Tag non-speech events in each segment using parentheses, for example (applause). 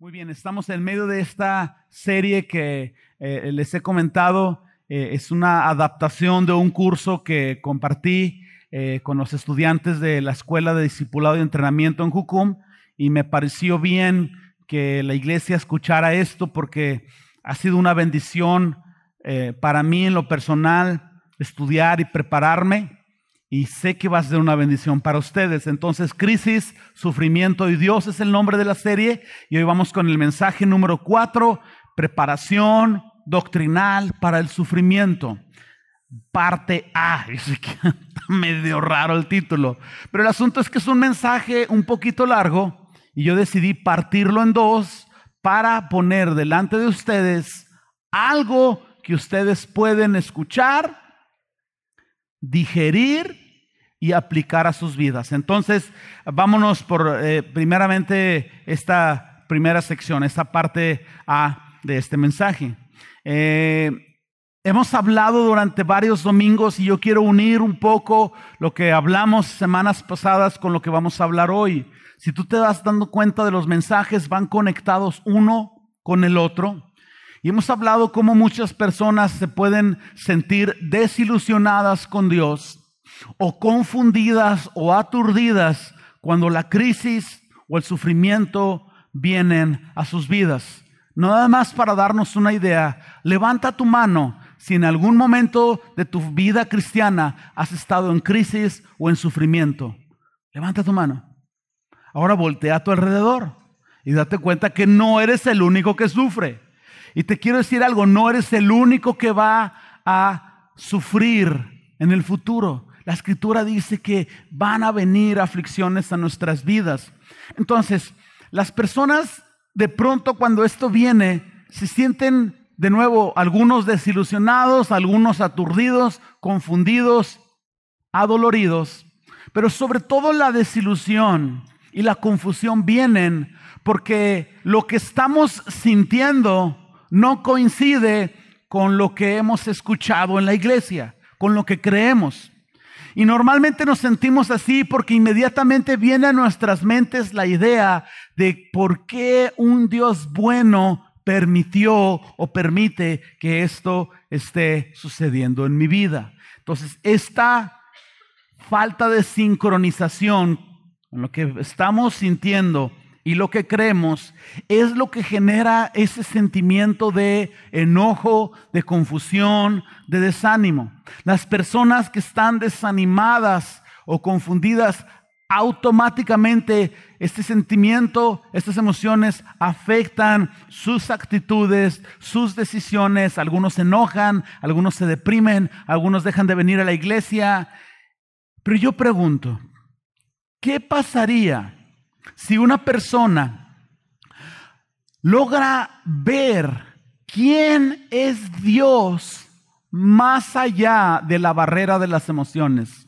Muy bien, estamos en medio de esta serie que eh, les he comentado. Eh, es una adaptación de un curso que compartí eh, con los estudiantes de la Escuela de Discipulado y Entrenamiento en Jucum y me pareció bien que la iglesia escuchara esto porque ha sido una bendición para mí en lo personal estudiar y prepararme y sé que va a ser una bendición para ustedes. Entonces, crisis, sufrimiento y Dios es el nombre de la serie. Y hoy vamos con el mensaje número cuatro, preparación doctrinal para el sufrimiento. Parte A. (laughs) Está medio raro el título. Pero el asunto es que es un mensaje un poquito largo y yo decidí partirlo en dos para poner delante de ustedes algo que ustedes pueden escuchar digerir y aplicar a sus vidas. Entonces, vámonos por eh, primeramente esta primera sección, esta parte A de este mensaje. Eh, hemos hablado durante varios domingos y yo quiero unir un poco lo que hablamos semanas pasadas con lo que vamos a hablar hoy. Si tú te vas dando cuenta de los mensajes, van conectados uno con el otro. Y hemos hablado cómo muchas personas se pueden sentir desilusionadas con Dios o confundidas o aturdidas cuando la crisis o el sufrimiento vienen a sus vidas. Nada más para darnos una idea, levanta tu mano si en algún momento de tu vida cristiana has estado en crisis o en sufrimiento. Levanta tu mano. Ahora voltea a tu alrededor y date cuenta que no eres el único que sufre. Y te quiero decir algo, no eres el único que va a sufrir en el futuro. La escritura dice que van a venir aflicciones a nuestras vidas. Entonces, las personas de pronto cuando esto viene se sienten de nuevo algunos desilusionados, algunos aturdidos, confundidos, adoloridos, pero sobre todo la desilusión y la confusión vienen porque lo que estamos sintiendo no coincide con lo que hemos escuchado en la iglesia, con lo que creemos. Y normalmente nos sentimos así porque inmediatamente viene a nuestras mentes la idea de por qué un Dios bueno permitió o permite que esto esté sucediendo en mi vida. Entonces, esta falta de sincronización con lo que estamos sintiendo y lo que creemos es lo que genera ese sentimiento de enojo, de confusión, de desánimo. Las personas que están desanimadas o confundidas automáticamente este sentimiento, estas emociones afectan sus actitudes, sus decisiones. Algunos se enojan, algunos se deprimen, algunos dejan de venir a la iglesia. Pero yo pregunto, ¿qué pasaría si una persona logra ver quién es Dios más allá de la barrera de las emociones,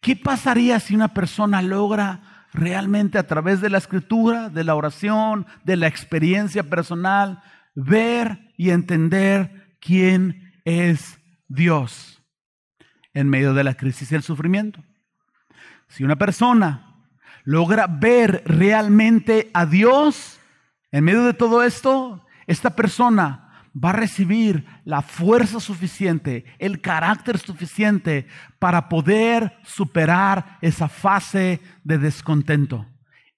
¿qué pasaría si una persona logra realmente a través de la escritura, de la oración, de la experiencia personal, ver y entender quién es Dios en medio de la crisis y el sufrimiento? Si una persona logra ver realmente a Dios, en medio de todo esto, esta persona va a recibir la fuerza suficiente, el carácter suficiente para poder superar esa fase de descontento.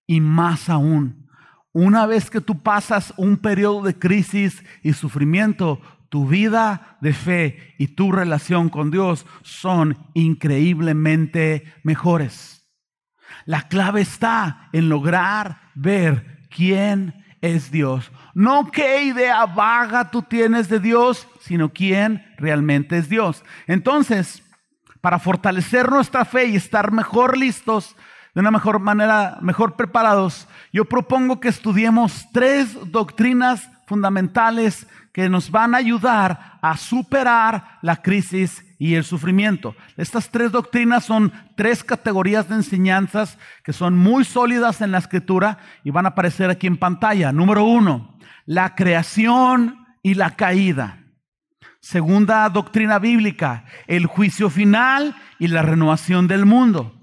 Y más aún, una vez que tú pasas un periodo de crisis y sufrimiento, tu vida de fe y tu relación con Dios son increíblemente mejores. La clave está en lograr ver quién es Dios. No qué idea vaga tú tienes de Dios, sino quién realmente es Dios. Entonces, para fortalecer nuestra fe y estar mejor listos, de una mejor manera, mejor preparados, yo propongo que estudiemos tres doctrinas fundamentales que nos van a ayudar a superar la crisis y el sufrimiento. Estas tres doctrinas son tres categorías de enseñanzas que son muy sólidas en la escritura y van a aparecer aquí en pantalla. Número uno, la creación y la caída. Segunda doctrina bíblica, el juicio final y la renovación del mundo.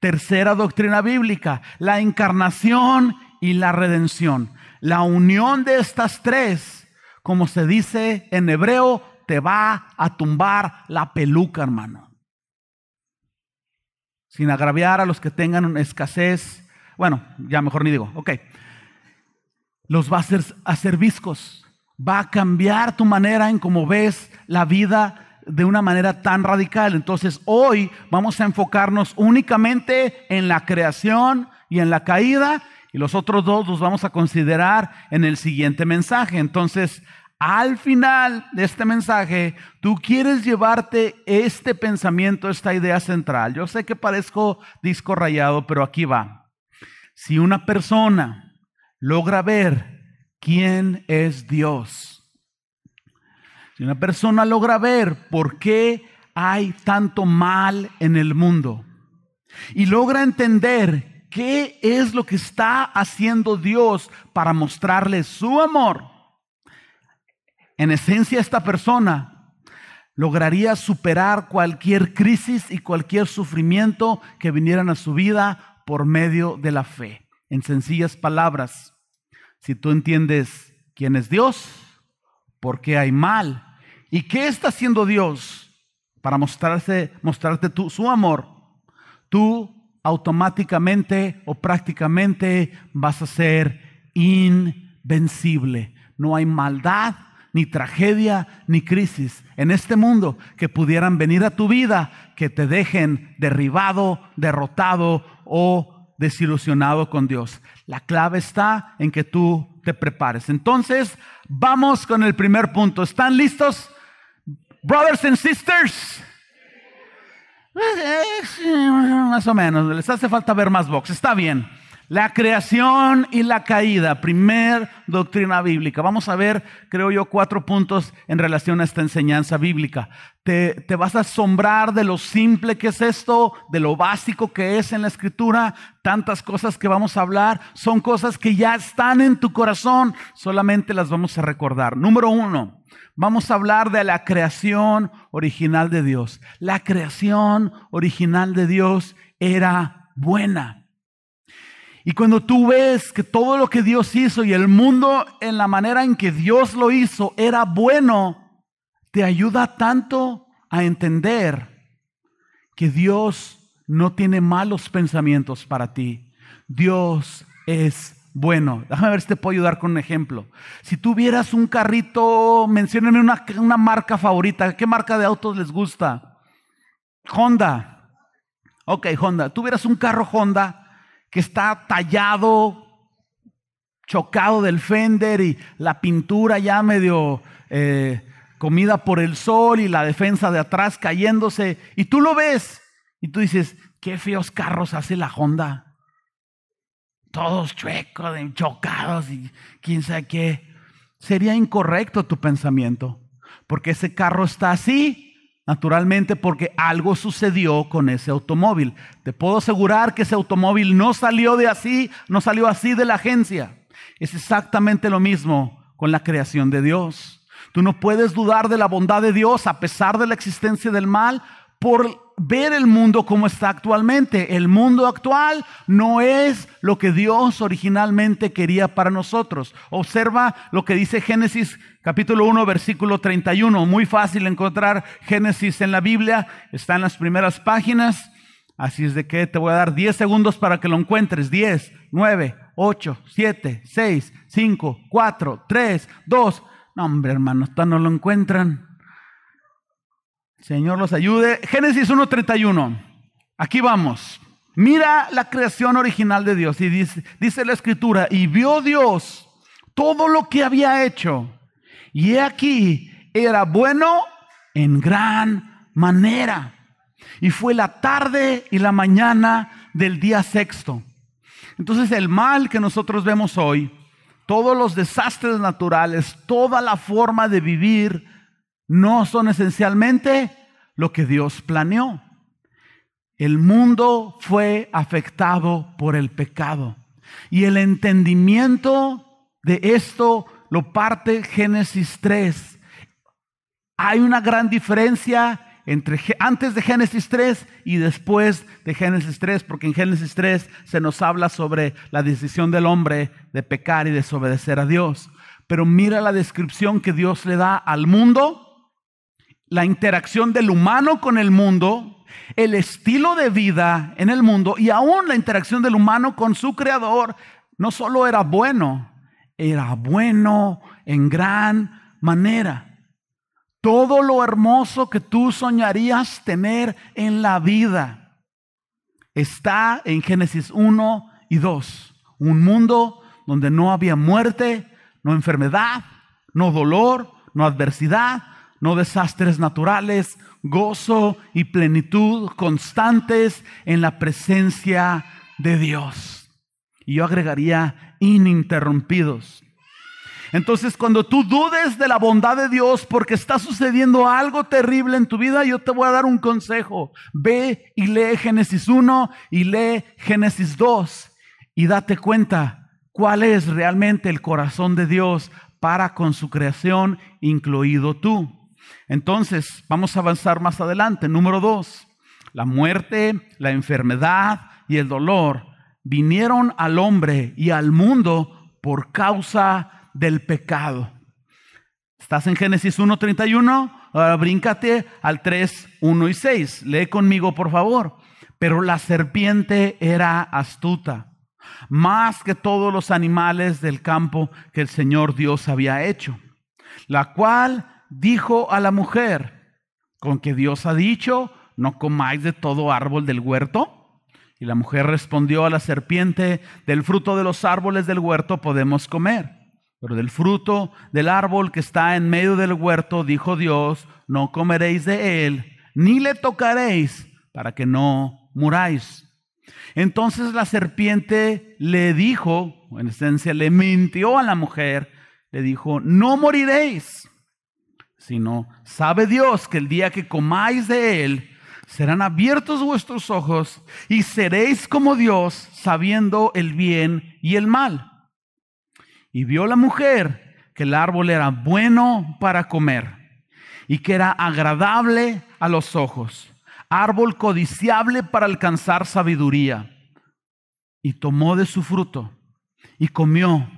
Tercera doctrina bíblica, la encarnación y la redención. La unión de estas tres, como se dice en hebreo, te va a tumbar la peluca, hermano. Sin agraviar a los que tengan escasez. Bueno, ya mejor ni digo, ok. Los va a hacer, hacer viscos. Va a cambiar tu manera en cómo ves la vida de una manera tan radical. Entonces hoy vamos a enfocarnos únicamente en la creación y en la caída y los otros dos los vamos a considerar en el siguiente mensaje. Entonces, al final de este mensaje, tú quieres llevarte este pensamiento, esta idea central. Yo sé que parezco disco rayado, pero aquí va. Si una persona logra ver quién es Dios, si una persona logra ver por qué hay tanto mal en el mundo y logra entender qué es lo que está haciendo Dios para mostrarle su amor, en esencia esta persona lograría superar cualquier crisis y cualquier sufrimiento que vinieran a su vida por medio de la fe. En sencillas palabras, si tú entiendes quién es Dios, por qué hay mal ¿Y qué está haciendo Dios para mostrarse, mostrarte su amor? Tú automáticamente o prácticamente vas a ser invencible. No hay maldad, ni tragedia, ni crisis en este mundo que pudieran venir a tu vida que te dejen derribado, derrotado o desilusionado con Dios. La clave está en que tú te prepares. Entonces, vamos con el primer punto. ¿Están listos? Brothers and sisters. Más o menos, les hace falta ver más box. Está bien. La creación y la caída, primer doctrina bíblica. Vamos a ver, creo yo, cuatro puntos en relación a esta enseñanza bíblica. Te, te, vas a asombrar de lo simple que es esto, de lo básico que es en la escritura. Tantas cosas que vamos a hablar son cosas que ya están en tu corazón, solamente las vamos a recordar. Número uno, Vamos a hablar de la creación original de Dios. La creación original de Dios era buena. Y cuando tú ves que todo lo que Dios hizo y el mundo en la manera en que Dios lo hizo era bueno, te ayuda tanto a entender que Dios no tiene malos pensamientos para ti. Dios es bueno. Déjame ver si te puedo ayudar con un ejemplo. Si tuvieras un carrito, menciónenme una, una marca favorita. ¿Qué marca de autos les gusta? Honda. Ok, Honda. Tuvieras un carro Honda que está tallado, chocado del fender y la pintura ya medio eh, comida por el sol y la defensa de atrás cayéndose. Y tú lo ves y tú dices, qué feos carros hace la Honda todos chuecos, chocados y quién sabe qué. Sería incorrecto tu pensamiento, porque ese carro está así, naturalmente porque algo sucedió con ese automóvil. Te puedo asegurar que ese automóvil no salió de así, no salió así de la agencia. Es exactamente lo mismo con la creación de Dios. Tú no puedes dudar de la bondad de Dios a pesar de la existencia del mal por ver el mundo como está actualmente. El mundo actual no es lo que Dios originalmente quería para nosotros. Observa lo que dice Génesis capítulo 1 versículo 31. Muy fácil encontrar Génesis en la Biblia. Está en las primeras páginas. Así es de que te voy a dar 10 segundos para que lo encuentres. 10, 9, 8, 7, 6, 5, 4, 3, 2. No, hombre, hermano, no lo encuentran. Señor los ayude. Génesis 1.31. Aquí vamos. Mira la creación original de Dios. Y dice, dice la escritura, y vio Dios todo lo que había hecho. Y he aquí, era bueno en gran manera. Y fue la tarde y la mañana del día sexto. Entonces el mal que nosotros vemos hoy, todos los desastres naturales, toda la forma de vivir, no son esencialmente lo que Dios planeó. El mundo fue afectado por el pecado. Y el entendimiento de esto lo parte Génesis 3. Hay una gran diferencia entre antes de Génesis 3 y después de Génesis 3, porque en Génesis 3 se nos habla sobre la decisión del hombre de pecar y desobedecer a Dios. Pero mira la descripción que Dios le da al mundo, la interacción del humano con el mundo, el estilo de vida en el mundo y aún la interacción del humano con su creador, no solo era bueno, era bueno en gran manera. Todo lo hermoso que tú soñarías tener en la vida está en Génesis 1 y 2. Un mundo donde no había muerte, no enfermedad, no dolor, no adversidad, no desastres naturales, gozo y plenitud constantes en la presencia de Dios. Y yo agregaría ininterrumpidos. Entonces, cuando tú dudes de la bondad de Dios porque está sucediendo algo terrible en tu vida, yo te voy a dar un consejo. Ve y lee Génesis 1 y lee Génesis 2 y date cuenta cuál es realmente el corazón de Dios para con su creación, incluido tú. Entonces, vamos a avanzar más adelante. Número 2. La muerte, la enfermedad y el dolor vinieron al hombre y al mundo por causa del pecado. ¿Estás en Génesis 1.31? Ahora bríncate al 3, 1 y 6. Lee conmigo, por favor. Pero la serpiente era astuta, más que todos los animales del campo que el Señor Dios había hecho, la cual dijo a la mujer, con que Dios ha dicho, no comáis de todo árbol del huerto. Y la mujer respondió a la serpiente, del fruto de los árboles del huerto podemos comer pero del fruto del árbol que está en medio del huerto, dijo Dios, no comeréis de él, ni le tocaréis, para que no muráis. Entonces la serpiente le dijo, en esencia le mintió a la mujer, le dijo, no moriréis, sino sabe Dios que el día que comáis de él, serán abiertos vuestros ojos y seréis como Dios, sabiendo el bien y el mal. Y vio la mujer que el árbol era bueno para comer y que era agradable a los ojos, árbol codiciable para alcanzar sabiduría. Y tomó de su fruto y comió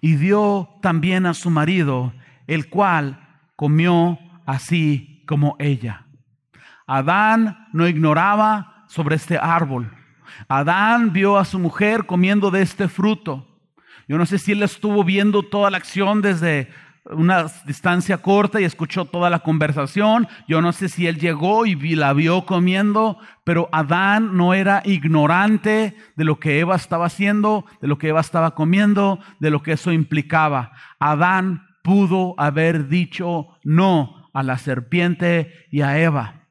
y dio también a su marido, el cual comió así como ella. Adán no ignoraba sobre este árbol. Adán vio a su mujer comiendo de este fruto yo no sé si él estuvo viendo toda la acción desde una distancia corta y escuchó toda la conversación. Yo no sé si él llegó y la vio comiendo, pero Adán no era ignorante de lo que Eva estaba haciendo, de lo que Eva estaba comiendo, de lo que eso implicaba. Adán pudo haber dicho no a la serpiente y a Eva.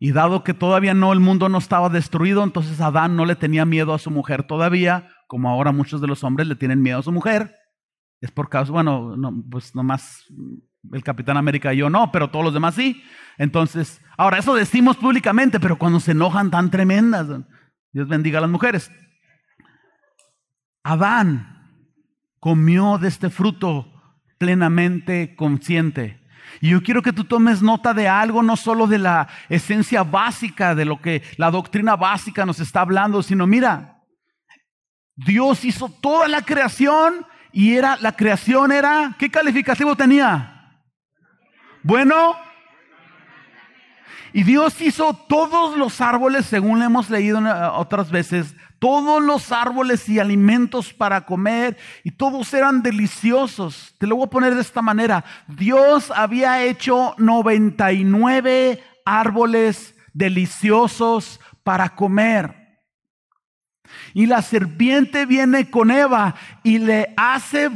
Y dado que todavía no el mundo no estaba destruido, entonces Adán no le tenía miedo a su mujer todavía, como ahora muchos de los hombres le tienen miedo a su mujer, es por causa, bueno, no, pues nomás el Capitán América y yo no, pero todos los demás sí. Entonces, ahora eso decimos públicamente, pero cuando se enojan tan tremendas, Dios bendiga a las mujeres. Adán comió de este fruto plenamente consciente. Y yo quiero que tú tomes nota de algo, no solo de la esencia básica, de lo que la doctrina básica nos está hablando, sino mira, Dios hizo toda la creación y era la creación era ¿qué calificativo tenía? Bueno, y Dios hizo todos los árboles, según hemos leído otras veces, todos los árboles y alimentos para comer, y todos eran deliciosos. Te lo voy a poner de esta manera. Dios había hecho 99 árboles deliciosos para comer. Y la serpiente viene con Eva y le hace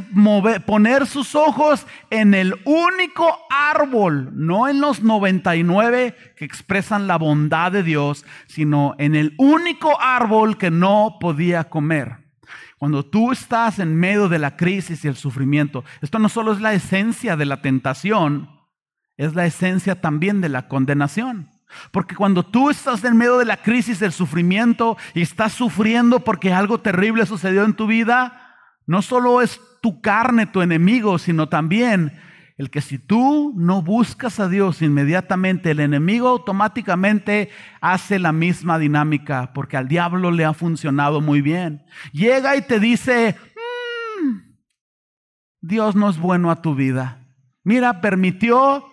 poner sus ojos en el único árbol, no en los 99 que expresan la bondad de Dios, sino en el único árbol que no podía comer. Cuando tú estás en medio de la crisis y el sufrimiento, esto no solo es la esencia de la tentación, es la esencia también de la condenación. Porque cuando tú estás en medio de la crisis, del sufrimiento y estás sufriendo porque algo terrible sucedió en tu vida, no solo es tu carne tu enemigo, sino también el que si tú no buscas a Dios inmediatamente, el enemigo automáticamente hace la misma dinámica, porque al diablo le ha funcionado muy bien. Llega y te dice, mm, Dios no es bueno a tu vida. Mira, permitió,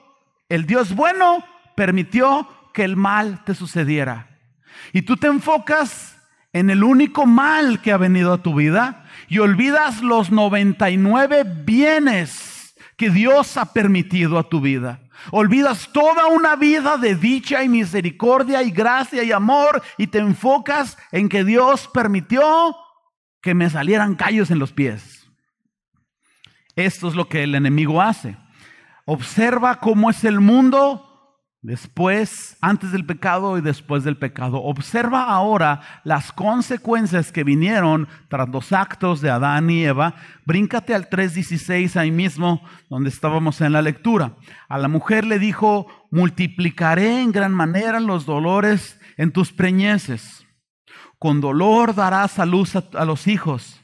el Dios bueno permitió que el mal te sucediera. Y tú te enfocas en el único mal que ha venido a tu vida y olvidas los 99 bienes que Dios ha permitido a tu vida. Olvidas toda una vida de dicha y misericordia y gracia y amor y te enfocas en que Dios permitió que me salieran callos en los pies. Esto es lo que el enemigo hace. Observa cómo es el mundo Después, antes del pecado y después del pecado. Observa ahora las consecuencias que vinieron tras los actos de Adán y Eva. Bríncate al 3.16 ahí mismo, donde estábamos en la lectura. A la mujer le dijo, multiplicaré en gran manera los dolores en tus preñeces. Con dolor darás a luz a, a los hijos.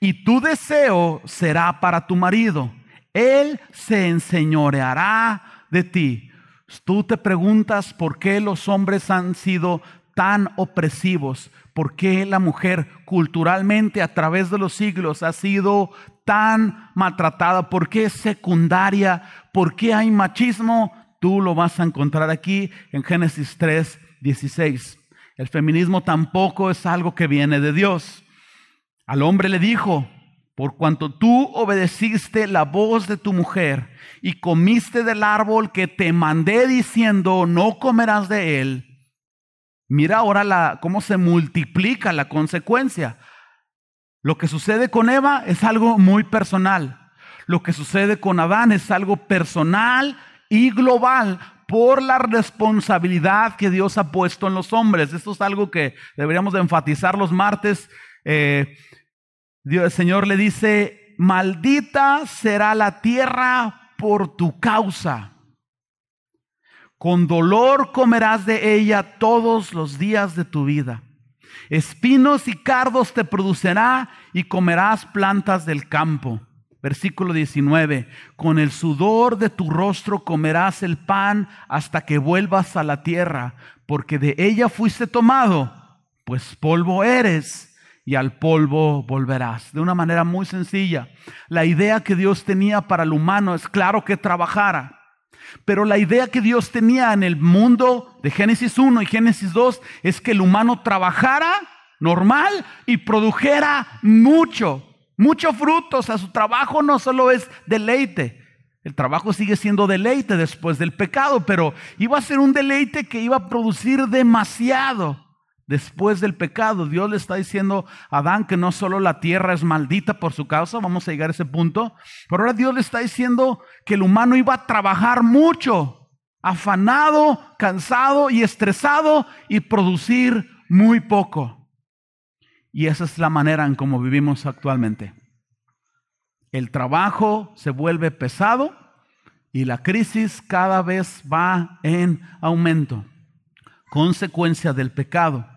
Y tu deseo será para tu marido. Él se enseñoreará de ti Tú te preguntas por qué los hombres han sido tan opresivos, por qué la mujer culturalmente a través de los siglos ha sido tan maltratada, por qué es secundaria, por qué hay machismo. Tú lo vas a encontrar aquí en Génesis 3, 16. El feminismo tampoco es algo que viene de Dios. Al hombre le dijo, por cuanto tú obedeciste la voz de tu mujer y comiste del árbol que te mandé diciendo, no comerás de él, mira ahora la, cómo se multiplica la consecuencia. Lo que sucede con Eva es algo muy personal. Lo que sucede con Adán es algo personal y global por la responsabilidad que Dios ha puesto en los hombres. Esto es algo que deberíamos de enfatizar los martes. Eh, Dios, el Señor le dice, maldita será la tierra por tu causa. Con dolor comerás de ella todos los días de tu vida. Espinos y cardos te producirá y comerás plantas del campo. Versículo 19, con el sudor de tu rostro comerás el pan hasta que vuelvas a la tierra, porque de ella fuiste tomado, pues polvo eres y al polvo volverás. De una manera muy sencilla, la idea que Dios tenía para el humano es claro que trabajara, pero la idea que Dios tenía en el mundo de Génesis 1 y Génesis 2 es que el humano trabajara normal y produjera mucho, mucho fruto. O sea, su trabajo no solo es deleite, el trabajo sigue siendo deleite después del pecado, pero iba a ser un deleite que iba a producir demasiado después del pecado. Dios le está diciendo a Adán que no solo la tierra es maldita por su causa, vamos a llegar a ese punto, pero ahora Dios le está diciendo que el humano iba a trabajar mucho, afanado, cansado y estresado y producir muy poco. Y esa es la manera en cómo vivimos actualmente. El trabajo se vuelve pesado y la crisis cada vez va en aumento, consecuencia del pecado.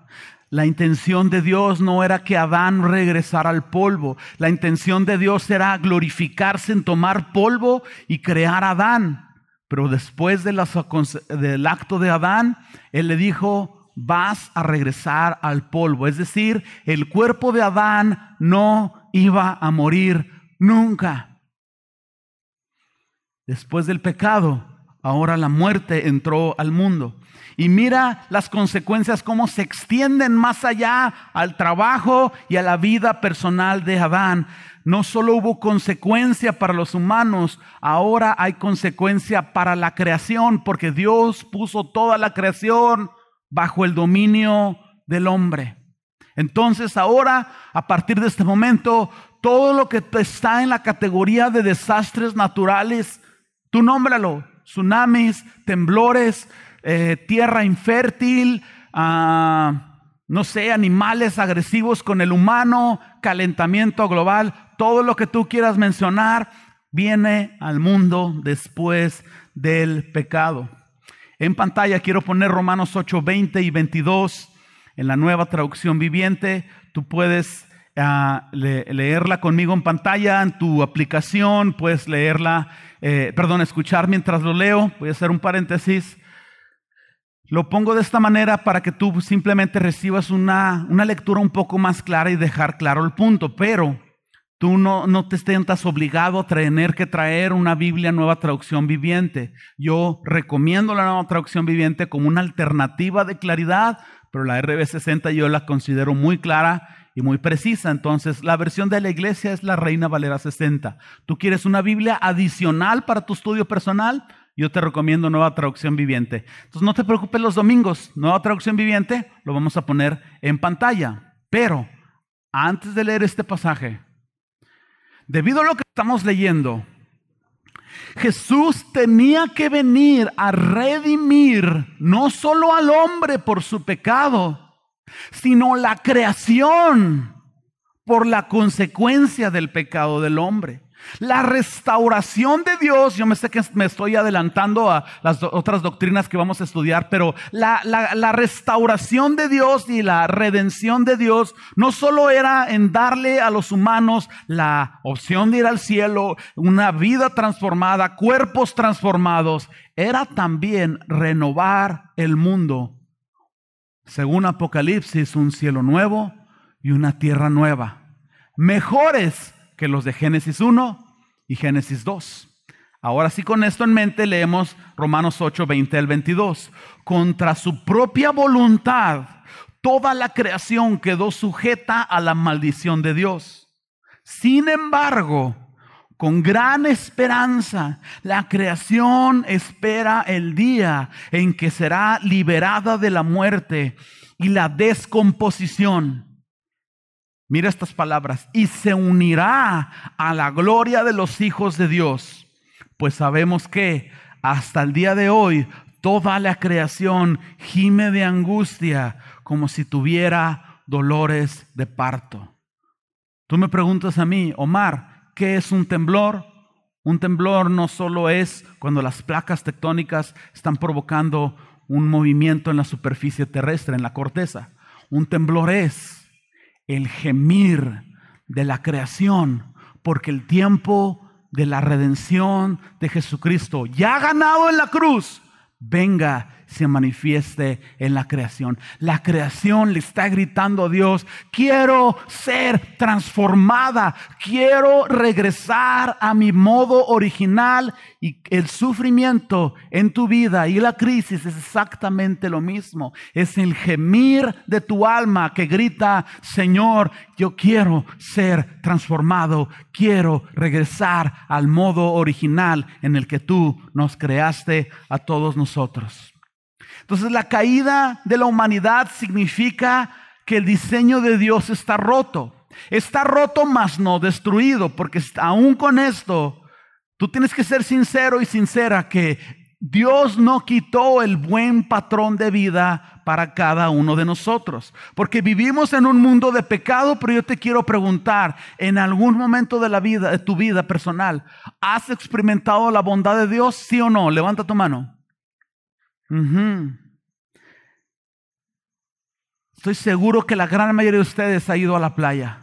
La intención de Dios no era que Adán regresara al polvo. La intención de Dios era glorificarse en tomar polvo y crear a Adán. Pero después del acto de Adán, Él le dijo, vas a regresar al polvo. Es decir, el cuerpo de Adán no iba a morir nunca. Después del pecado, ahora la muerte entró al mundo. Y mira las consecuencias, cómo se extienden más allá al trabajo y a la vida personal de Adán. No solo hubo consecuencia para los humanos, ahora hay consecuencia para la creación, porque Dios puso toda la creación bajo el dominio del hombre. Entonces ahora, a partir de este momento, todo lo que está en la categoría de desastres naturales, tú nómbralo, tsunamis, temblores, eh, tierra infértil, ah, no sé, animales agresivos con el humano, calentamiento global, todo lo que tú quieras mencionar viene al mundo después del pecado. En pantalla quiero poner Romanos 8, 20 y 22 en la nueva traducción viviente. Tú puedes ah, leerla conmigo en pantalla, en tu aplicación, puedes leerla, eh, perdón, escuchar mientras lo leo. Voy a hacer un paréntesis. Lo pongo de esta manera para que tú simplemente recibas una, una lectura un poco más clara y dejar claro el punto, pero Tú no, no te sientas obligado a tener que traer una Biblia nueva traducción viviente. Yo recomiendo la nueva traducción viviente como una alternativa de claridad, pero la RB60 yo la considero muy clara y muy precisa. Entonces, la versión de la iglesia es la Reina Valera 60. ¿Tú quieres una Biblia adicional para tu estudio personal? Yo te recomiendo nueva traducción viviente. Entonces, no te preocupes los domingos. Nueva traducción viviente lo vamos a poner en pantalla. Pero, antes de leer este pasaje, Debido a lo que estamos leyendo, Jesús tenía que venir a redimir no solo al hombre por su pecado, sino la creación por la consecuencia del pecado del hombre. La restauración de Dios, yo me sé que me estoy adelantando a las otras doctrinas que vamos a estudiar, pero la, la, restauración de Dios y la redención de Dios no solo era en darle a los humanos la opción de ir al cielo, una vida transformada, cuerpos transformados, era también renovar el mundo. Según Apocalipsis, un cielo nuevo y una tierra nueva. Mejores que los de Génesis 1 y Génesis 2. Ahora sí, con esto en mente, leemos Romanos 8, 20 al 22. Contra su propia voluntad, toda la creación quedó sujeta a la maldición de Dios. Sin embargo, con gran esperanza, la creación espera el día en que será liberada de la muerte y la descomposición Mira estas palabras, y se unirá a la gloria de los hijos de Dios, pues sabemos que hasta el día de hoy toda la creación gime de angustia como si tuviera dolores de parto. Tú me preguntas a mí, Omar, ¿qué es un temblor? Un temblor no solo es cuando las placas tectónicas están provocando un movimiento en la superficie terrestre, en la corteza. Un temblor es el gemir de la creación, porque el tiempo de la redención de Jesucristo, ya ganado en la cruz, venga se manifieste en la creación. La creación le está gritando a Dios, quiero ser transformada, quiero regresar a mi modo original y el sufrimiento en tu vida y la crisis es exactamente lo mismo. Es el gemir de tu alma que grita, Señor, yo quiero ser transformado, quiero regresar al modo original en el que tú nos creaste a todos nosotros. Entonces la caída de la humanidad significa que el diseño de Dios está roto. Está roto mas no destruido, porque aún con esto, tú tienes que ser sincero y sincera que Dios no quitó el buen patrón de vida para cada uno de nosotros. Porque vivimos en un mundo de pecado, pero yo te quiero preguntar, en algún momento de la vida, de tu vida personal, ¿has experimentado la bondad de Dios? ¿Sí o no? Levanta tu mano. Estoy seguro que la gran mayoría de ustedes ha ido a la playa.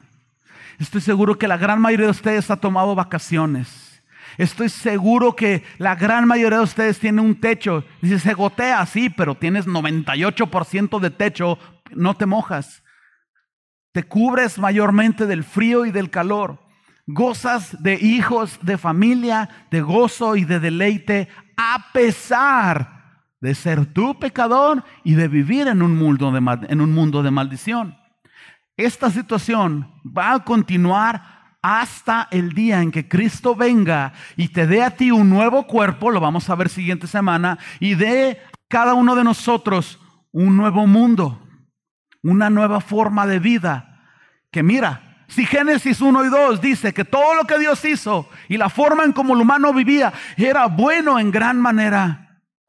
Estoy seguro que la gran mayoría de ustedes ha tomado vacaciones. Estoy seguro que la gran mayoría de ustedes tiene un techo. Dice, se gotea, sí, pero tienes 98% de techo, no te mojas. Te cubres mayormente del frío y del calor. Gozas de hijos, de familia, de gozo y de deleite, a pesar de ser tú pecador y de vivir en un mundo de, un mundo de maldición. Esta situación va a continuar hasta el día en que Cristo venga y te dé a ti un nuevo cuerpo, lo vamos a ver siguiente semana, y dé a cada uno de nosotros un nuevo mundo, una nueva forma de vida. Que mira, si Génesis 1 y 2 dice que todo lo que Dios hizo y la forma en como el humano vivía era bueno en gran manera,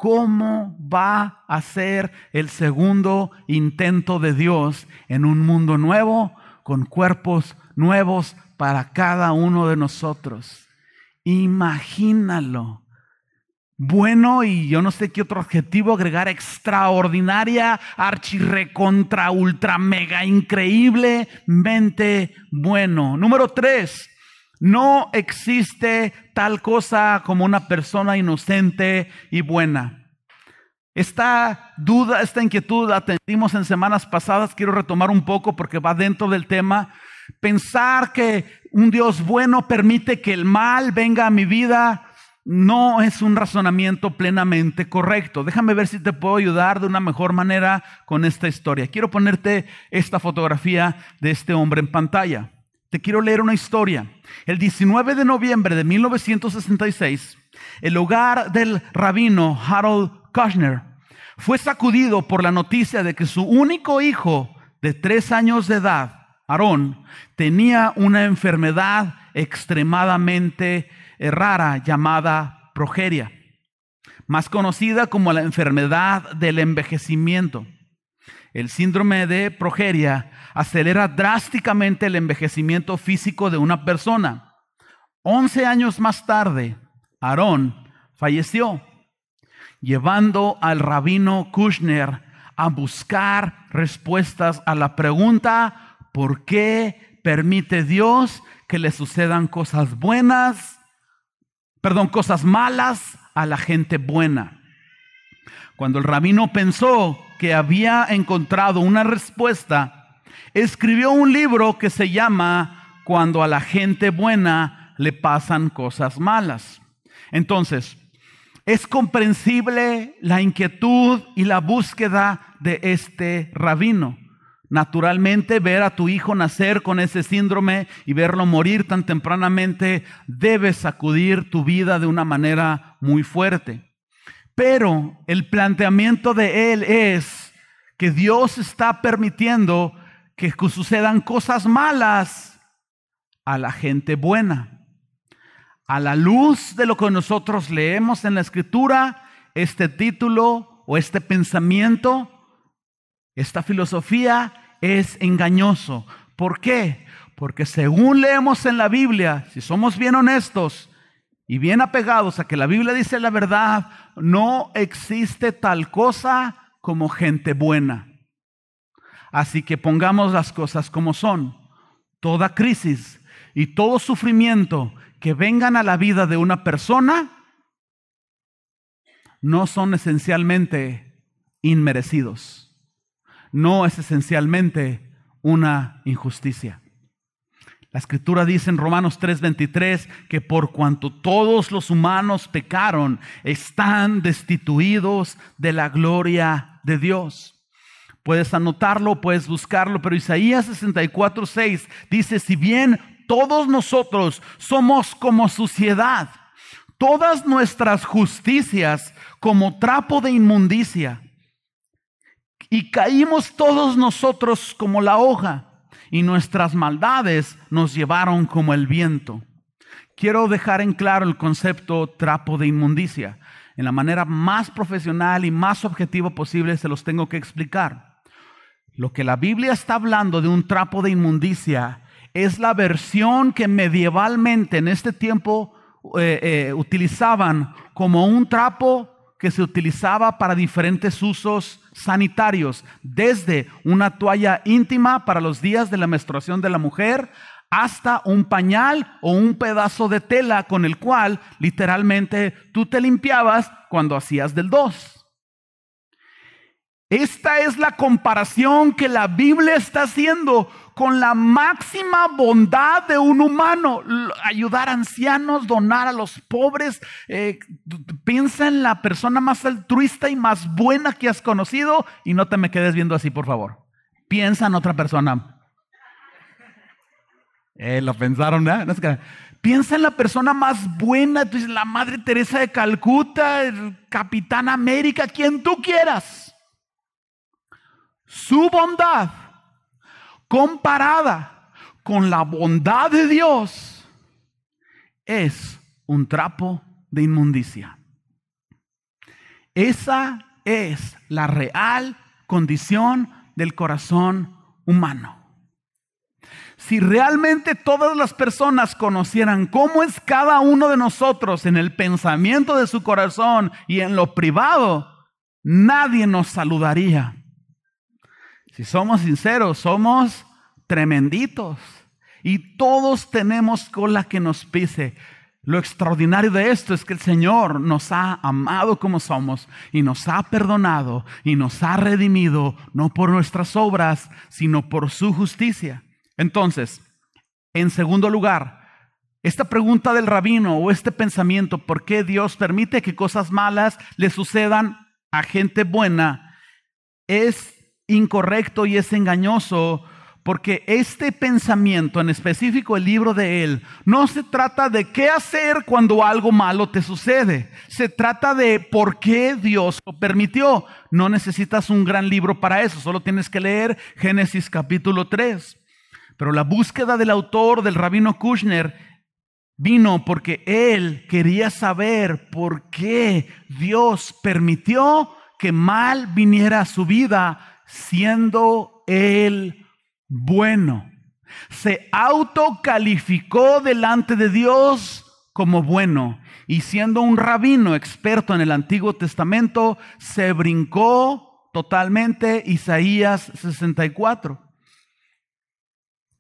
¿Cómo va a ser el segundo intento de Dios en un mundo nuevo, con cuerpos nuevos para cada uno de nosotros? Imagínalo. bueno y yo no sé qué otro adjetivo agregar, extraordinaria, archirrecontra, ultra, mega, increíblemente bueno. Número tres, no existe tal cosa como una persona inocente y buena. Esta duda, esta inquietud la atendimos en semanas pasadas, quiero retomar un poco porque va dentro del tema. Pensar que un Dios bueno permite que el mal venga a mi vida no es un razonamiento plenamente correcto. Déjame ver si te puedo ayudar de una mejor manera con esta historia. Quiero ponerte esta fotografía de este hombre en pantalla. Te quiero leer una historia. El 19 de noviembre de 1966, el hogar del rabino Harold Kushner fue sacudido por la noticia de que su único hijo de tres años de edad, Aarón, tenía una enfermedad extremadamente rara llamada progeria, más conocida como la enfermedad del envejecimiento. El síndrome de progeria acelera drásticamente el envejecimiento físico de una persona. Once años más tarde, Aarón falleció, llevando al rabino Kushner a buscar respuestas a la pregunta, ¿por qué permite Dios que le sucedan cosas buenas perdón, cosas malas a la gente buena. Cuando el rabino pensó que había encontrado una respuesta, escribió un libro que se llama Cuando a la gente buena le pasan cosas malas. Entonces, es comprensible la inquietud y la búsqueda de este rabino. Naturalmente, ver a tu hijo nacer con ese síndrome y verlo morir tan tempranamente debe sacudir tu vida de una manera muy fuerte. Pero el planteamiento de él es que Dios está permitiendo que sucedan cosas malas a la gente buena. A la luz de lo que nosotros leemos en la escritura, este título o este pensamiento, esta filosofía es engañoso. ¿Por qué? Porque según leemos en la Biblia, si somos bien honestos y bien apegados a que la Biblia dice la verdad, no existe tal cosa como gente buena. Así que pongamos las cosas como son. Toda crisis y todo sufrimiento que vengan a la vida de una persona no son esencialmente inmerecidos no es esencialmente una injusticia. La escritura dice en Romanos 3:23 que por cuanto todos los humanos pecaron, están destituidos de la gloria de Dios. Puedes anotarlo, puedes buscarlo, pero Isaías 64:6 dice, si bien todos nosotros somos como suciedad, todas nuestras justicias como trapo de inmundicia, y caímos todos nosotros como la hoja y nuestras maldades nos llevaron como el viento. Quiero dejar en claro el concepto trapo de inmundicia. En la manera más profesional y más objetiva posible se los tengo que explicar. Lo que la Biblia está hablando de un trapo de inmundicia es la versión que medievalmente en este tiempo eh, eh, utilizaban como un trapo que se utilizaba para diferentes usos sanitarios, desde una toalla íntima para los días de la menstruación de la mujer hasta un pañal o un pedazo de tela con el cual literalmente tú te limpiabas cuando hacías del dos. Esta es la comparación que la Biblia está haciendo con la máxima bondad de un humano. Ayudar a ancianos, donar a los pobres. Eh, piensa en la persona más altruista y más buena que has conocido y no te me quedes viendo así, por favor. Piensa en otra persona. Eh, lo pensaron, ¿eh? Piensa en la persona más buena, la Madre Teresa de Calcuta, el Capitán América, quien tú quieras su bondad comparada con la bondad de Dios es un trapo de inmundicia. Esa es la real condición del corazón humano. Si realmente todas las personas conocieran cómo es cada uno de nosotros en el pensamiento de su corazón y en lo privado, nadie nos saludaría. Si somos sinceros, somos tremenditos y todos tenemos cola que nos pise. Lo extraordinario de esto es que el Señor nos ha amado como somos y nos ha perdonado y nos ha redimido no por nuestras obras, sino por su justicia. Entonces, en segundo lugar, esta pregunta del rabino o este pensamiento, ¿por qué Dios permite que cosas malas le sucedan a gente buena? Es incorrecto y es engañoso porque este pensamiento, en específico el libro de él, no se trata de qué hacer cuando algo malo te sucede. Se trata de por qué Dios lo permitió. No necesitas un gran libro para eso, solo tienes que leer Génesis capítulo 3. Pero la búsqueda del autor, del rabino Kushner, vino porque él quería saber por qué Dios permitió que mal viniera a su vida siendo él bueno. Se autocalificó delante de Dios como bueno. Y siendo un rabino experto en el Antiguo Testamento, se brincó totalmente Isaías 64.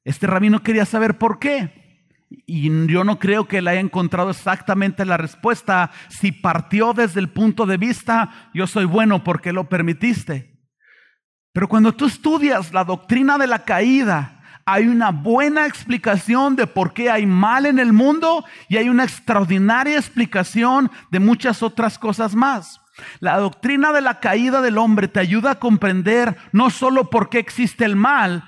Este rabino quería saber por qué. Y yo no creo que él haya encontrado exactamente la respuesta si partió desde el punto de vista, yo soy bueno porque lo permitiste. Pero cuando tú estudias la doctrina de la caída, hay una buena explicación de por qué hay mal en el mundo y hay una extraordinaria explicación de muchas otras cosas más. La doctrina de la caída del hombre te ayuda a comprender no solo por qué existe el mal,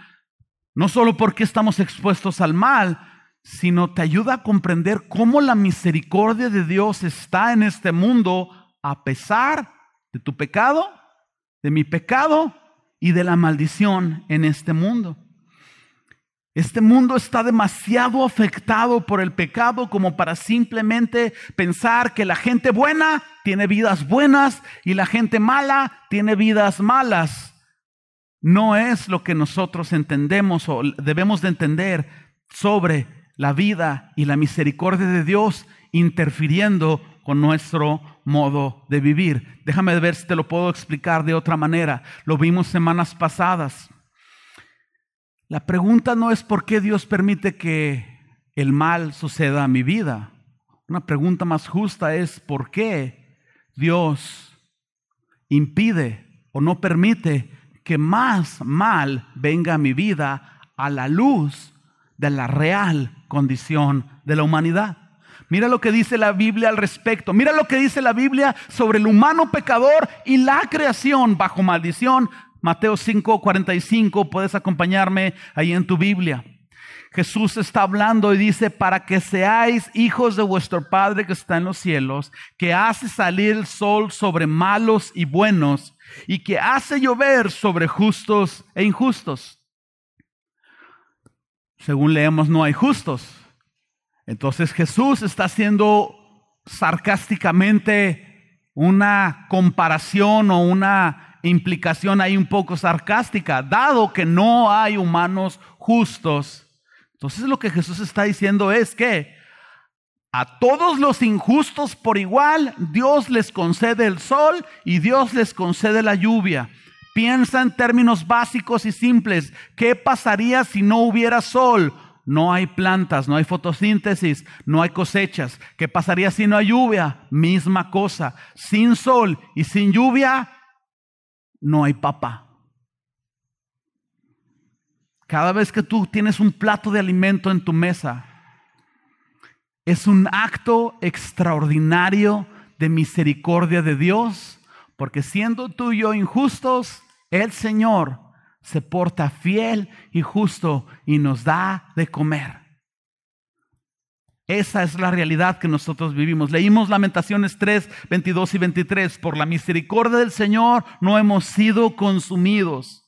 no solo por qué estamos expuestos al mal, sino te ayuda a comprender cómo la misericordia de Dios está en este mundo a pesar de tu pecado, de mi pecado y de la maldición en este mundo. Este mundo está demasiado afectado por el pecado como para simplemente pensar que la gente buena tiene vidas buenas y la gente mala tiene vidas malas. No es lo que nosotros entendemos o debemos de entender sobre la vida y la misericordia de Dios interfiriendo con nuestro modo de vivir. Déjame ver si te lo puedo explicar de otra manera. Lo vimos semanas pasadas. La pregunta no es por qué Dios permite que el mal suceda a mi vida. Una pregunta más justa es por qué Dios impide o no permite que más mal venga a mi vida a la luz de la real condición de la humanidad. Mira lo que dice la Biblia al respecto. Mira lo que dice la Biblia sobre el humano pecador y la creación bajo maldición. Mateo 5, 45. Puedes acompañarme ahí en tu Biblia. Jesús está hablando y dice, para que seáis hijos de vuestro Padre que está en los cielos, que hace salir el sol sobre malos y buenos, y que hace llover sobre justos e injustos. Según leemos, no hay justos, entonces Jesús está haciendo sarcásticamente una comparación o una implicación ahí un poco sarcástica, dado que no hay humanos justos. Entonces lo que Jesús está diciendo es que a todos los injustos por igual, Dios les concede el sol y Dios les concede la lluvia. Piensa en términos básicos y simples. ¿Qué pasaría si no hubiera sol? No hay plantas, no hay fotosíntesis, no hay cosechas. ¿Qué pasaría si no hay lluvia? Misma cosa. Sin sol y sin lluvia, no hay papa. Cada vez que tú tienes un plato de alimento en tu mesa, es un acto extraordinario de misericordia de Dios, porque siendo tú y yo injustos, el Señor se porta fiel y justo y nos da de comer. Esa es la realidad que nosotros vivimos. Leímos Lamentaciones 3, 22 y 23. Por la misericordia del Señor no hemos sido consumidos,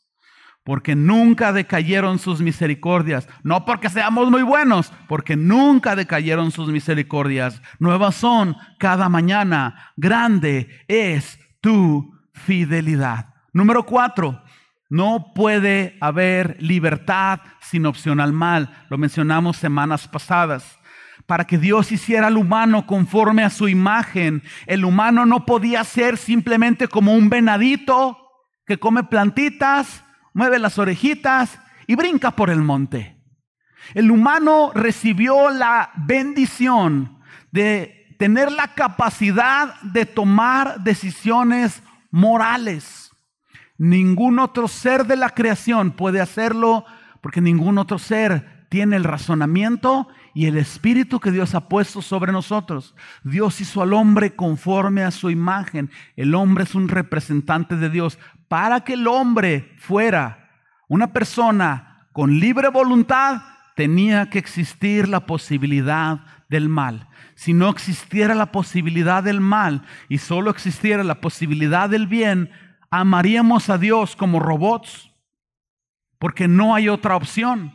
porque nunca decayeron sus misericordias. No porque seamos muy buenos, porque nunca decayeron sus misericordias. Nuevas son cada mañana. Grande es tu fidelidad. Número cuatro, No puede haber libertad sin opción al mal. Lo mencionamos semanas pasadas. Para que Dios hiciera al humano conforme a su imagen, el humano no podía ser simplemente como un venadito que come plantitas, mueve las orejitas y brinca por el monte. El humano recibió la bendición de tener la capacidad de tomar decisiones morales. Ningún otro ser de la creación puede hacerlo porque ningún otro ser tiene el razonamiento y el espíritu que Dios ha puesto sobre nosotros. Dios hizo al hombre conforme a su imagen. El hombre es un representante de Dios. Para que el hombre fuera una persona con libre voluntad, tenía que existir la posibilidad del mal. Si no existiera la posibilidad del mal y solo existiera la posibilidad del bien, amaríamos a Dios como robots, porque no hay otra opción.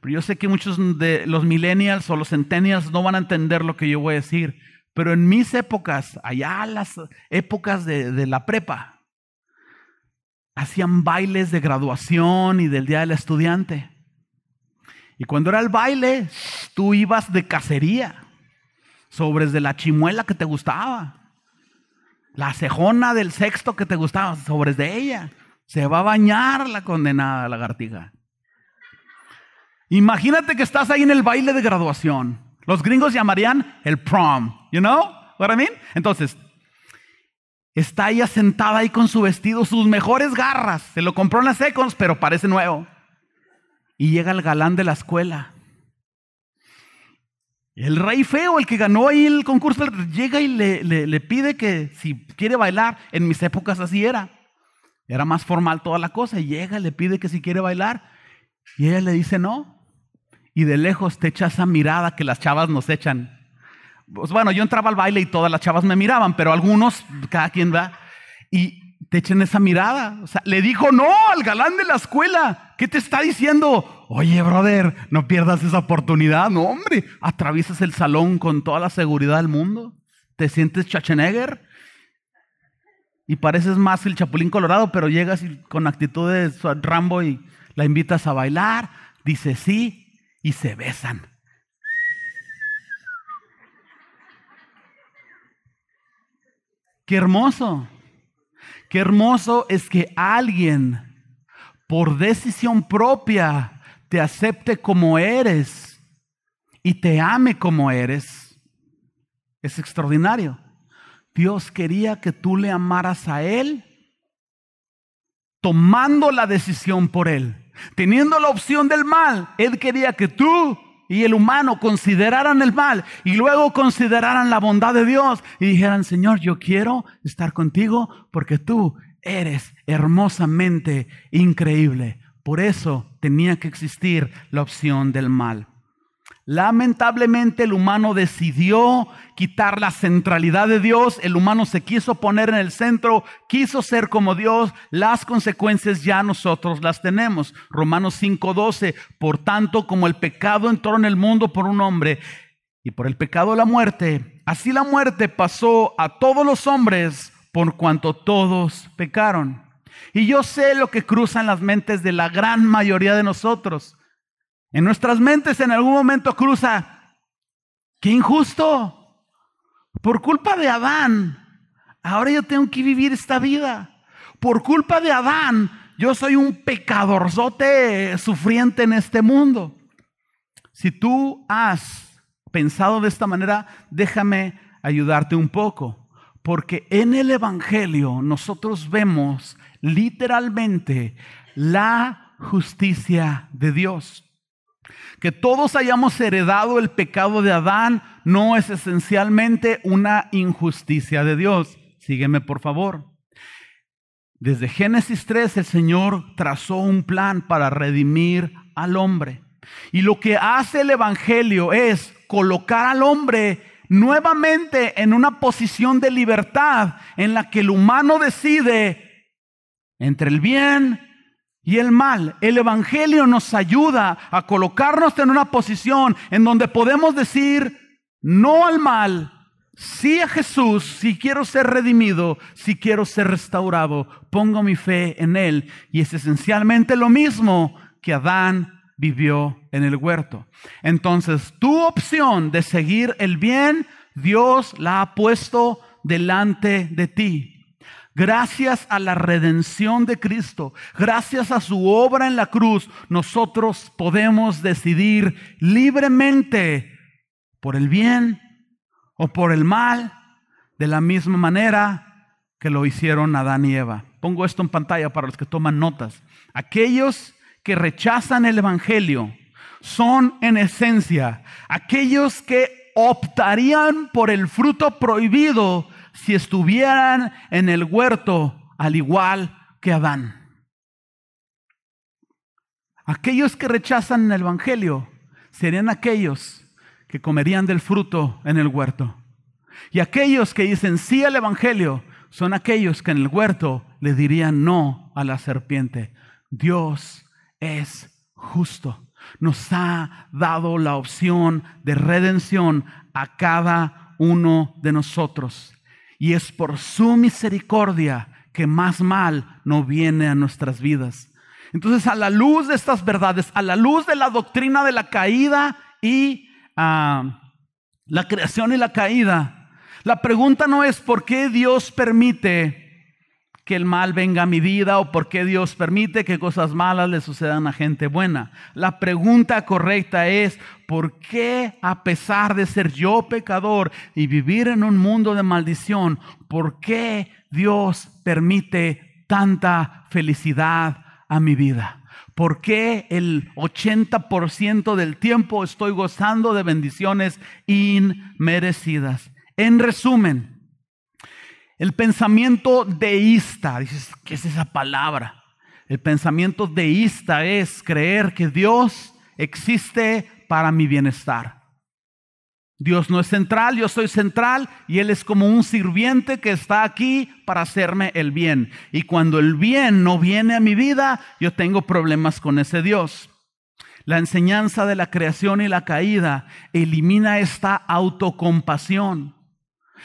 Pero yo sé que muchos de los millennials o los centennials no van a entender lo que yo voy a decir. Pero en mis épocas, allá las épocas de, de la prepa, hacían bailes de graduación y del Día del Estudiante. Y cuando era el baile, tú ibas de cacería, sobres de la chimuela que te gustaba, la cejona del sexto que te gustaba, sobres de ella. Se va a bañar la condenada lagartija. Imagínate que estás ahí en el baile de graduación. Los gringos llamarían el prom, you know what I mean? Entonces, está ella sentada ahí con su vestido, sus mejores garras. Se lo compró en las Seconds, pero parece nuevo. Y llega el galán de la escuela. El rey feo, el que ganó ahí el concurso, llega y le, le, pide que si quiere bailar, en mis épocas así era. Era más formal toda la cosa. Y llega, le pide que si quiere bailar. Y ella le dice no y de lejos te echa esa mirada que las chavas nos echan. Pues bueno, yo entraba al baile y todas las chavas me miraban, pero algunos, cada quien va, y te echan esa mirada. O sea, le dijo no al galán de la escuela. ¿Qué te está diciendo? Oye, brother, no pierdas esa oportunidad. No, hombre, atraviesas el salón con toda la seguridad del mundo. Te sientes Schwarzenegger y pareces más el Chapulín Colorado, pero llegas con actitud de Rambo y la invitas a bailar. Dice sí, y se besan. Qué hermoso. Qué hermoso es que alguien por decisión propia te acepte como eres y te ame como eres. Es extraordinario. Dios quería que tú le amaras a Él tomando la decisión por Él. Teniendo la opción del mal, Él quería que tú y el humano consideraran el mal y luego consideraran la bondad de Dios y dijeran, Señor, yo quiero estar contigo porque tú eres hermosamente increíble. Por eso tenía que existir la opción del mal. Lamentablemente el humano decidió quitar la centralidad de Dios, el humano se quiso poner en el centro, quiso ser como Dios, las consecuencias ya nosotros las tenemos. Romanos 5:12, por tanto como el pecado entró en el mundo por un hombre y por el pecado la muerte, así la muerte pasó a todos los hombres por cuanto todos pecaron. Y yo sé lo que cruzan las mentes de la gran mayoría de nosotros. En nuestras mentes en algún momento cruza, qué injusto. Por culpa de Adán, ahora yo tengo que vivir esta vida. Por culpa de Adán, yo soy un pecadorzote sufriente en este mundo. Si tú has pensado de esta manera, déjame ayudarte un poco. Porque en el Evangelio nosotros vemos literalmente la justicia de Dios. Que todos hayamos heredado el pecado de Adán no es esencialmente una injusticia de Dios. Sígueme por favor. Desde Génesis 3 el Señor trazó un plan para redimir al hombre. Y lo que hace el Evangelio es colocar al hombre nuevamente en una posición de libertad en la que el humano decide entre el bien y el mal. El Evangelio nos ayuda a colocarnos en una posición en donde podemos decir no al mal, sí a Jesús, si quiero ser redimido, si quiero ser restaurado, pongo mi fe en Él. Y es esencialmente lo mismo que Adán vivió en el huerto. Entonces, tu opción de seguir el bien, Dios la ha puesto delante de ti. Gracias a la redención de Cristo, gracias a su obra en la cruz, nosotros podemos decidir libremente por el bien o por el mal, de la misma manera que lo hicieron Adán y Eva. Pongo esto en pantalla para los que toman notas. Aquellos que rechazan el Evangelio son en esencia aquellos que optarían por el fruto prohibido si estuvieran en el huerto al igual que Adán. Aquellos que rechazan el Evangelio serían aquellos que comerían del fruto en el huerto. Y aquellos que dicen sí al Evangelio son aquellos que en el huerto le dirían no a la serpiente. Dios es justo. Nos ha dado la opción de redención a cada uno de nosotros. Y es por su misericordia que más mal no viene a nuestras vidas. Entonces, a la luz de estas verdades, a la luz de la doctrina de la caída y ah, la creación y la caída, la pregunta no es por qué Dios permite que el mal venga a mi vida o por qué Dios permite que cosas malas le sucedan a gente buena. La pregunta correcta es, ¿por qué a pesar de ser yo pecador y vivir en un mundo de maldición, por qué Dios permite tanta felicidad a mi vida? ¿Por qué el 80% del tiempo estoy gozando de bendiciones inmerecidas? En resumen, el pensamiento deísta, dices, ¿qué es esa palabra? El pensamiento deísta es creer que Dios existe para mi bienestar. Dios no es central, yo soy central y Él es como un sirviente que está aquí para hacerme el bien. Y cuando el bien no viene a mi vida, yo tengo problemas con ese Dios. La enseñanza de la creación y la caída elimina esta autocompasión.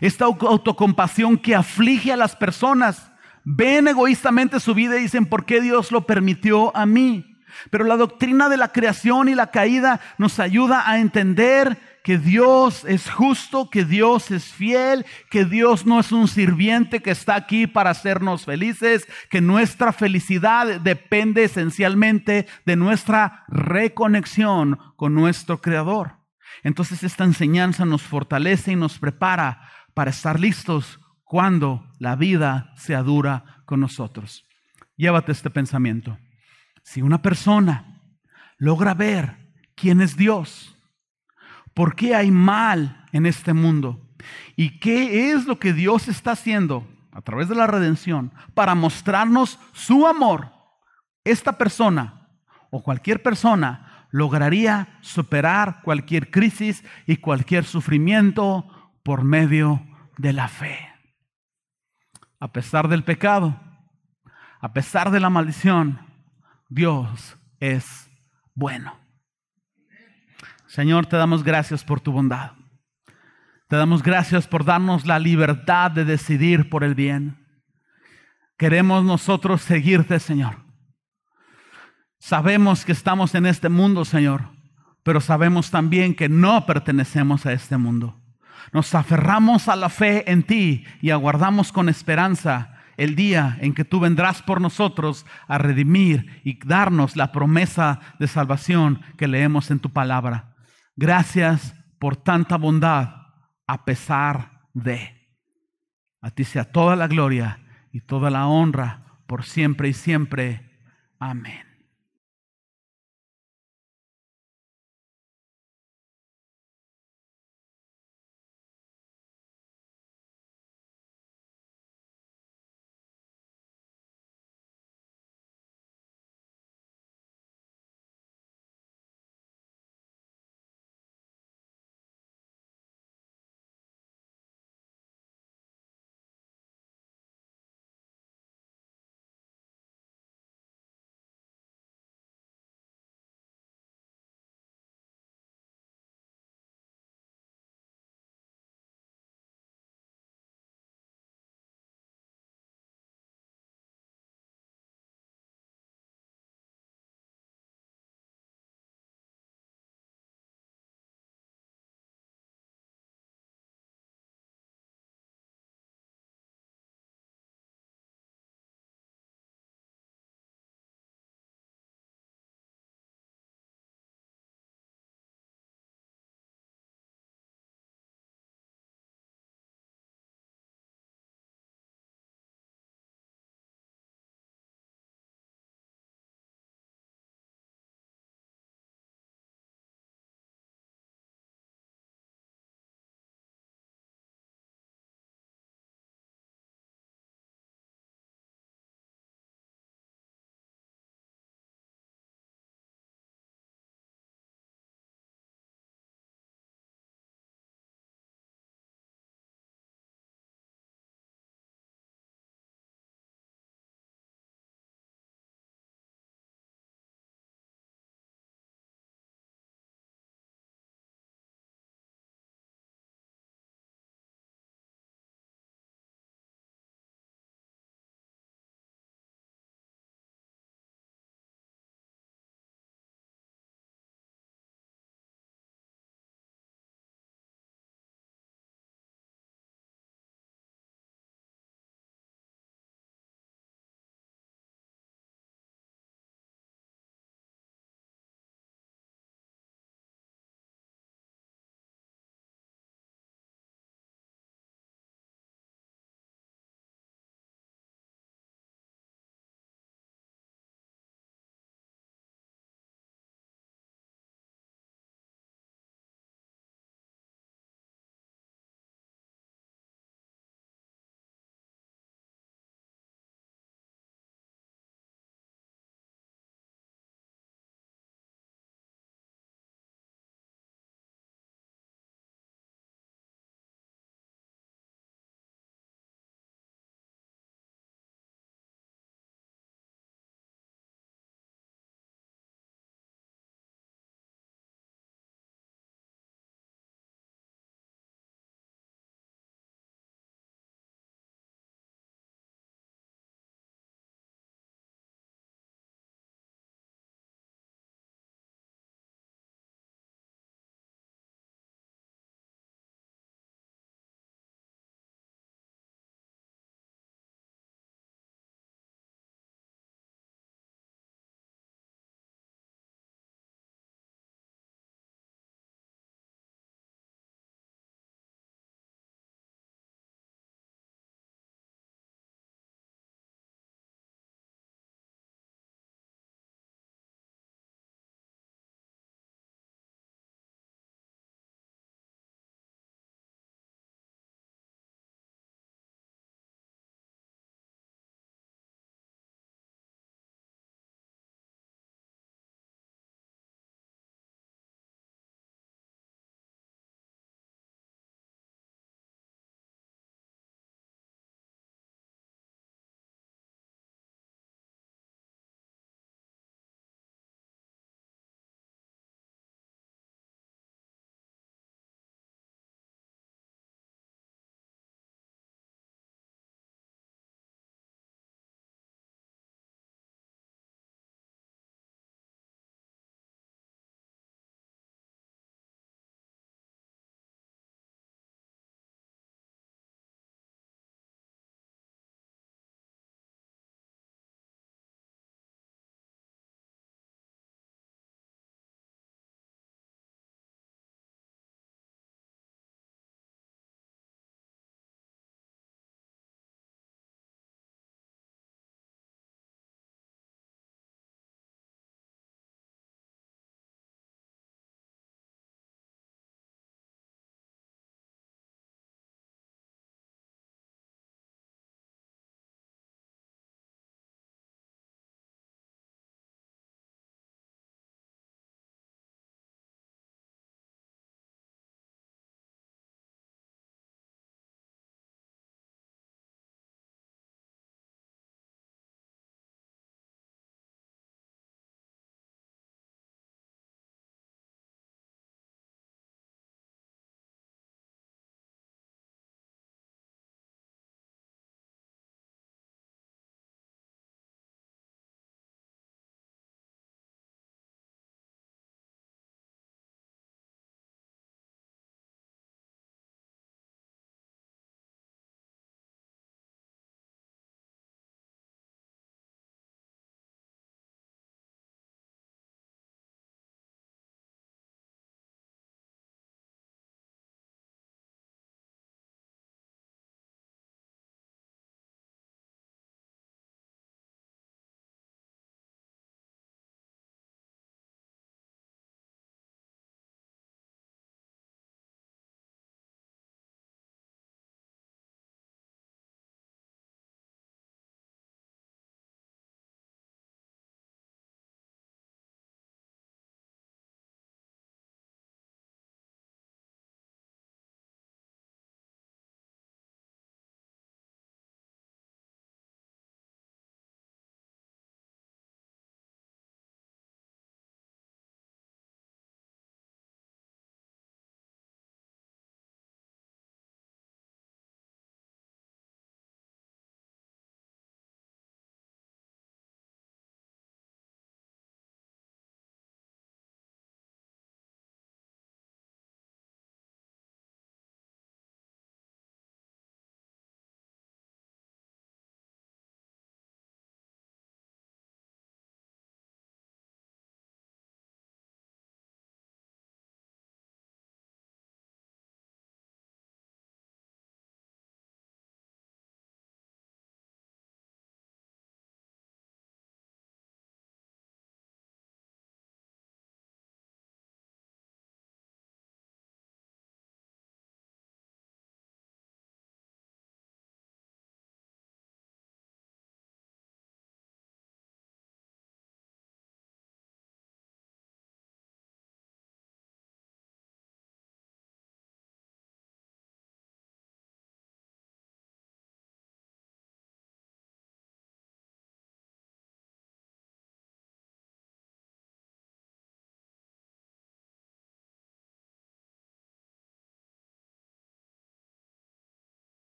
Esta autocompasión que aflige a las personas. Ven egoístamente su vida y dicen, ¿por qué Dios lo permitió a mí? Pero la doctrina de la creación y la caída nos ayuda a entender que Dios es justo, que Dios es fiel, que Dios no es un sirviente que está aquí para hacernos felices, que nuestra felicidad depende esencialmente de nuestra reconexión con nuestro Creador. Entonces esta enseñanza nos fortalece y nos prepara para estar listos cuando la vida sea dura con nosotros. Llévate este pensamiento. Si una persona logra ver quién es Dios, por qué hay mal en este mundo y qué es lo que Dios está haciendo a través de la redención para mostrarnos su amor, esta persona o cualquier persona lograría superar cualquier crisis y cualquier sufrimiento por medio de la fe. A pesar del pecado, a pesar de la maldición, Dios es bueno. Señor, te damos gracias por tu bondad. Te damos gracias por darnos la libertad de decidir por el bien. Queremos nosotros seguirte, Señor. Sabemos que estamos en este mundo, Señor, pero sabemos también que no pertenecemos a este mundo. Nos aferramos a la fe en ti y aguardamos con esperanza el día en que tú vendrás por nosotros a redimir y darnos la promesa de salvación que leemos en tu palabra. Gracias por tanta bondad a pesar de. A ti sea toda la gloria y toda la honra por siempre y siempre. Amén.